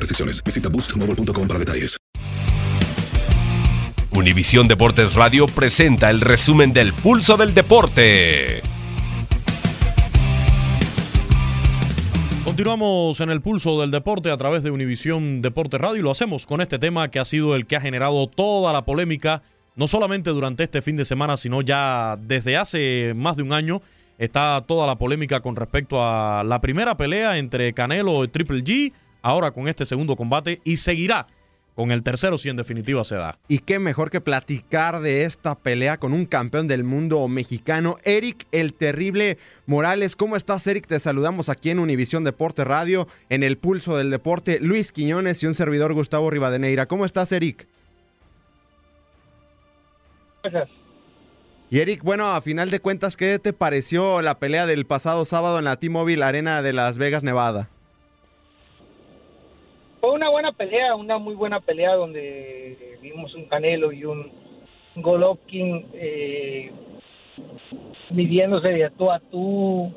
restricciones. Visita boostmobile.com para detalles. Univisión Deportes Radio presenta el resumen del pulso del deporte. Continuamos en el pulso del deporte a través de Univisión Deportes Radio y lo hacemos con este tema que ha sido el que ha generado toda la polémica, no solamente durante este fin de semana, sino ya desde hace más de un año. Está toda la polémica con respecto a la primera pelea entre Canelo y Triple G, ahora con este segundo combate y seguirá con el tercero si en definitiva se da. Y qué mejor que platicar de esta pelea con un campeón del mundo mexicano, Eric el Terrible Morales. ¿Cómo estás, Eric? Te saludamos aquí en Univisión Deporte Radio, en el pulso del deporte. Luis Quiñones y un servidor Gustavo Rivadeneira. ¿Cómo estás, Eric? Gracias. Y Eric, bueno, a final de cuentas, ¿qué te pareció la pelea del pasado sábado en la T-Mobile Arena de Las Vegas, Nevada? Fue una buena pelea, una muy buena pelea donde vimos un Canelo y un Golovkin eh, midiéndose de tú a tú.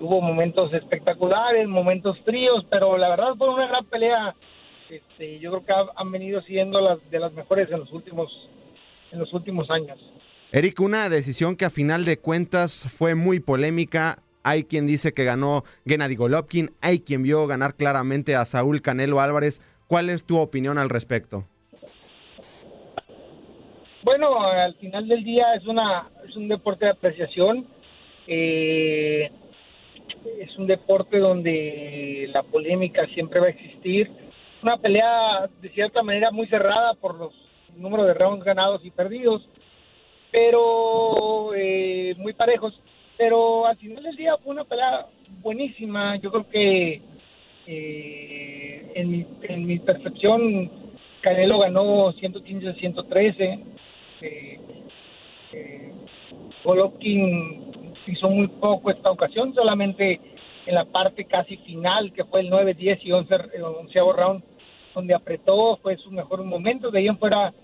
Hubo momentos espectaculares, momentos fríos, pero la verdad fue una gran pelea. Este, yo creo que ha- han venido siendo las de las mejores en los últimos en los últimos años. Eric, una decisión que a final de cuentas fue muy polémica. Hay quien dice que ganó Gennady Golovkin, hay quien vio ganar claramente a Saúl Canelo Álvarez. ¿Cuál es tu opinión al respecto? Bueno, al final del día es una es un deporte de apreciación. Eh, es un deporte donde la polémica siempre va a existir. Una pelea de cierta manera muy cerrada por los números de rounds ganados y perdidos, pero eh, muy parejos. Pero al final del día fue una pelea buenísima. Yo creo que eh, en, mi, en mi percepción Canelo ganó 115-113. Eh, eh, Golovkin hizo muy poco esta ocasión, solamente en la parte casi final, que fue el 9, 10 y 11, el onceavo round, donde apretó, fue su mejor momento. De ahí en fuera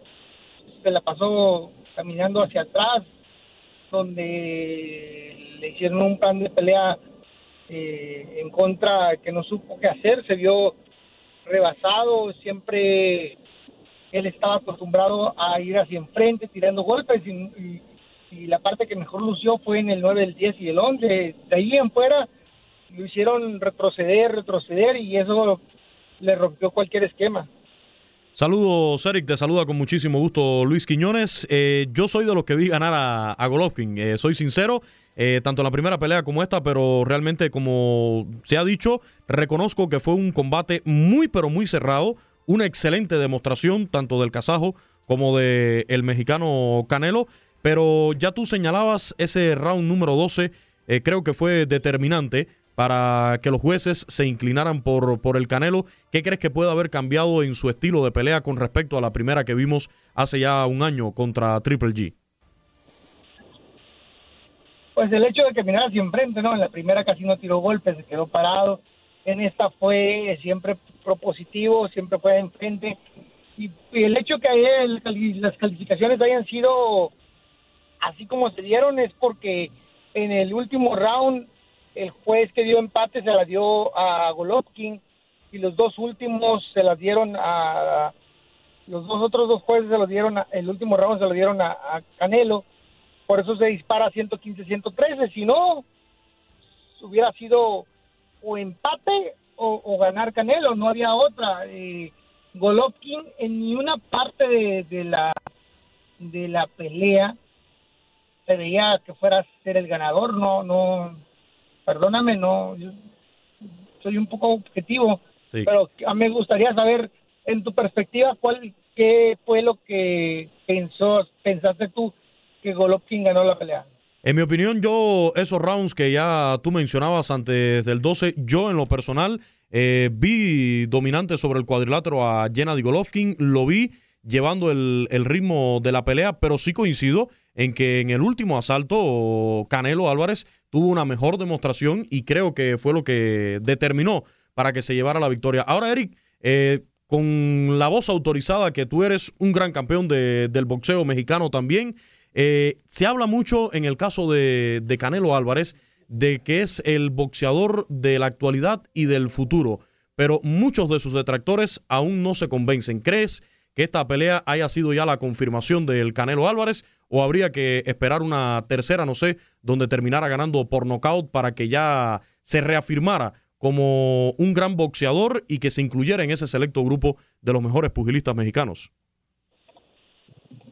se la pasó caminando hacia atrás, donde le hicieron un plan de pelea eh, en contra que no supo qué hacer, se vio rebasado, siempre él estaba acostumbrado a ir hacia enfrente tirando golpes y, y- la parte que mejor lució fue en el 9, el 10 y el 11. De ahí en fuera lo hicieron retroceder, retroceder y eso le rompió cualquier esquema. Saludos, Eric. Te saluda con muchísimo gusto Luis Quiñones. Eh, yo soy de los que vi ganar a, Golovkin. Eh, soy sincero, eh, tanto la primera pelea como esta, pero realmente, como se ha dicho, reconozco que fue un combate muy, pero muy cerrado. Una excelente demostración, tanto del kazajo como del el mexicano Canelo. Pero ya tú señalabas ese round número 12, eh, creo que fue determinante para que los jueces se inclinaran por, por el Canelo. ¿Qué crees que puede haber cambiado en su estilo de pelea con respecto a la primera que vimos hace ya un año contra Triple G? Pues el hecho de mirara hacia enfrente, ¿no? En la primera casi no tiró golpes, se quedó parado. En esta fue siempre propositivo, siempre fue enfrente. Y, y el hecho que hay, las calificaciones hayan sido así como se dieron es porque en el último round el juez que dio empate se la dio a Golovkin y los dos últimos se las dieron a los dos otros dos jueces se los dieron a, el último round se lo dieron a, Canelo. Por eso se dispara 115-113 si no hubiera sido o empate o, ganar Canelo no había otra. Eh, Golovkin en ni una parte de, de la de la pelea se veía que fuera a ser el ganador no no perdóname, no, soy un poco objetivo, pero a mí me gustaría saber, en tu perspectiva, cuál, qué fue lo que pensó, pensaste tú que Golovkin ganó la pelea. En mi opinión, yo, esos rounds que ya tú mencionabas antes del 12, yo en lo personal eh, vi dominante sobre el cuadrilátero a Gennady Golovkin, lo vi llevando el, el, ritmo de la pelea, pero sí coincido en que en el último asalto Canelo Álvarez tuvo una mejor demostración y creo que fue lo que determinó para que se llevara la victoria. Ahora, Eric, eh, con la voz autorizada que tú eres un gran campeón de, del boxeo mexicano también, eh, se habla mucho en el caso de, de Canelo Álvarez de que es el boxeador de la actualidad y del futuro, pero muchos de sus detractores aún no se convencen. ¿Crees que esta pelea haya sido ya la confirmación del Canelo Álvarez o habría que esperar una tercera, no sé, donde terminara ganando por nocaut para que ya se reafirmara como un gran boxeador y que se incluyera en ese selecto grupo de los mejores pugilistas mexicanos?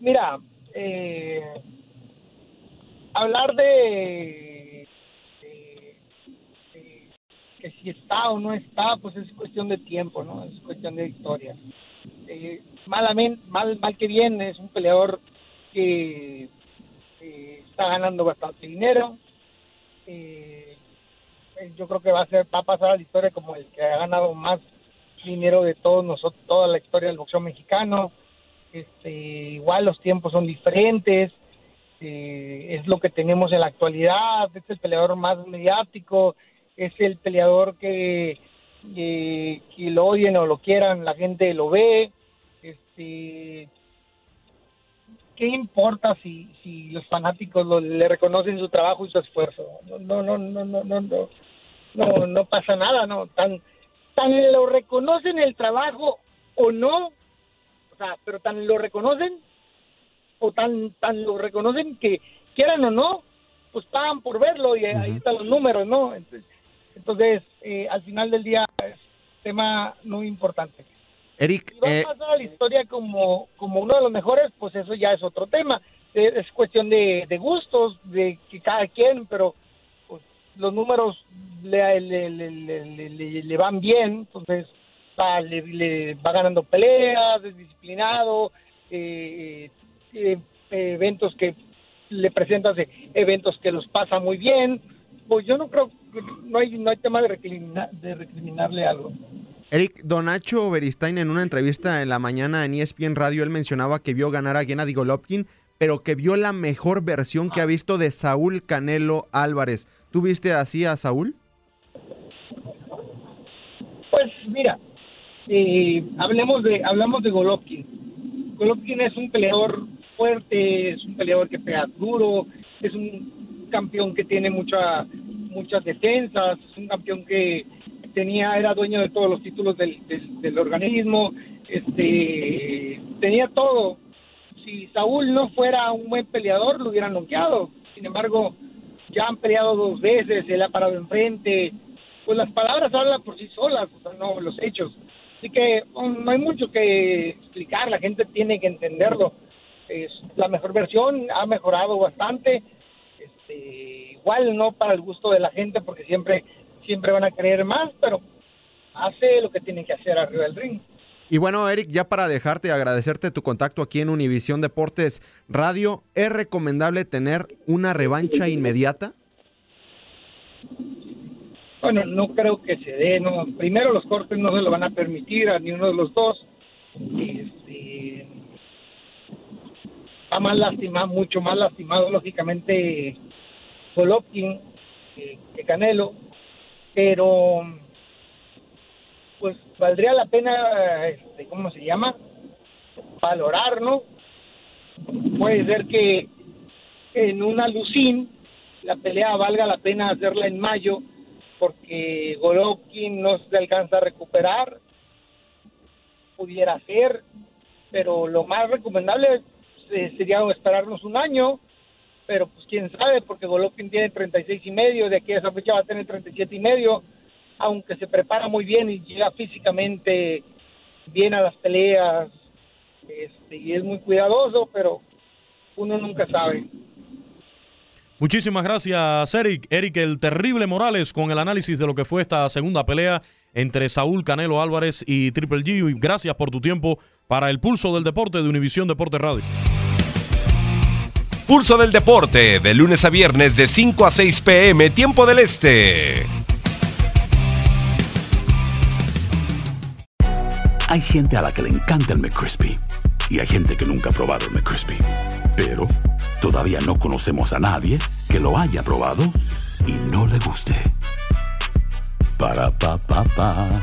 Mira, eh, hablar de, que si está o no está, pues es cuestión de tiempo, ¿no? Es cuestión de historia. Eh, malamente, mal, mal que bien, es un peleador que eh, está ganando bastante dinero. Eh, yo creo que va a ser va a pasar a la historia como el que ha ganado más dinero de todos nosotros, toda la historia del boxeo mexicano. Este, igual los tiempos son diferentes. Eh, es lo que tenemos en la actualidad. Es el peleador más mediático. Es el peleador que, que lo odien o lo quieran, la gente lo ve este, ¿qué importa si, los fanáticos lo, le reconocen su trabajo y su esfuerzo? No, no, no, no, no, no, no, no pasa nada, no, tan, tan lo reconocen el trabajo o no, o sea, pero tan lo reconocen o tan, tan lo reconocen que quieran o no, pues pagan por verlo y ahí están los números, ¿no? Entonces, eh, al final del día es tema muy importante. Eric. Si va a eh, pasar a la historia como, como uno de los mejores, pues eso ya es otro tema. Es cuestión de, gustos, de que cada quien, pero pues, los números le, le, van bien, entonces va, le, va ganando peleas, es disciplinado, eh, eh, eventos que le presentas, eventos que los pasa muy bien. Pues yo no creo, no hay, no hay tema de, de recriminarle algo. Eric, Donacho Beristain en una entrevista en la mañana en ESPN Radio, él mencionaba que vio ganar a Gennady Golovkin, pero que vio la mejor versión que ha visto de Saúl Canelo Álvarez. ¿Tú viste así a Saúl? Pues mira, eh, hablemos de hablamos de Golovkin. Golovkin es un peleador fuerte, es un peleador que pega duro, es un campeón que tiene mucha, muchas defensas, es un campeón que tenía, era dueño de todos los títulos del, organismo, este, tenía todo. Si Saúl no fuera un buen peleador, lo hubieran noqueado. Sin embargo, ya han peleado dos veces, él ha parado enfrente. Pues las palabras hablan por sí solas, no los hechos. Así que no hay mucho que explicar, la gente tiene que entenderlo. Es la mejor versión, ha mejorado bastante. Este, igual no para el gusto de la gente, porque siempre siempre van a creer más, pero hace lo que tiene que hacer arriba del ring. Y bueno, Eric, ya para dejarte agradecerte tu contacto aquí en Univisión Deportes Radio, ¿es recomendable tener una revancha inmediata? Bueno, no creo que se dé, no. Primero los cortes no se lo van a permitir a ni uno de los dos. Este, está más lastimado, mucho más lastimado, lógicamente, Golovkin que, Canelo, pero pues valdría la pena, este, ¿cómo se llama? Valorar, ¿no? Puede ser que en una Lucín la pelea valga la pena hacerla en mayo porque Golovkin no se alcanza a recuperar, pudiera ser, pero lo más recomendable eh, sería esperarnos un año, pero pues quién sabe, porque Golovkin tiene 36 y medio, de aquí a esa fecha va a tener 37 y medio, aunque se prepara muy bien y llega físicamente bien a las peleas, este, y es muy cuidadoso, pero uno nunca sabe. Muchísimas gracias, Eric. Eric, el terrible Morales, con el análisis de lo que fue esta segunda pelea entre Saúl Canelo Álvarez y Triple G. Gracias por tu tiempo para el pulso del deporte de Univisión Deporte Radio. Pulso del deporte, de lunes a viernes de 5 a 6 pm, tiempo del este. Hay gente a la que le encanta el McCrispy y hay gente que nunca ha probado el McCrispy. Pero todavía no conocemos a nadie que lo haya probado y no le guste. Para pa pa pa.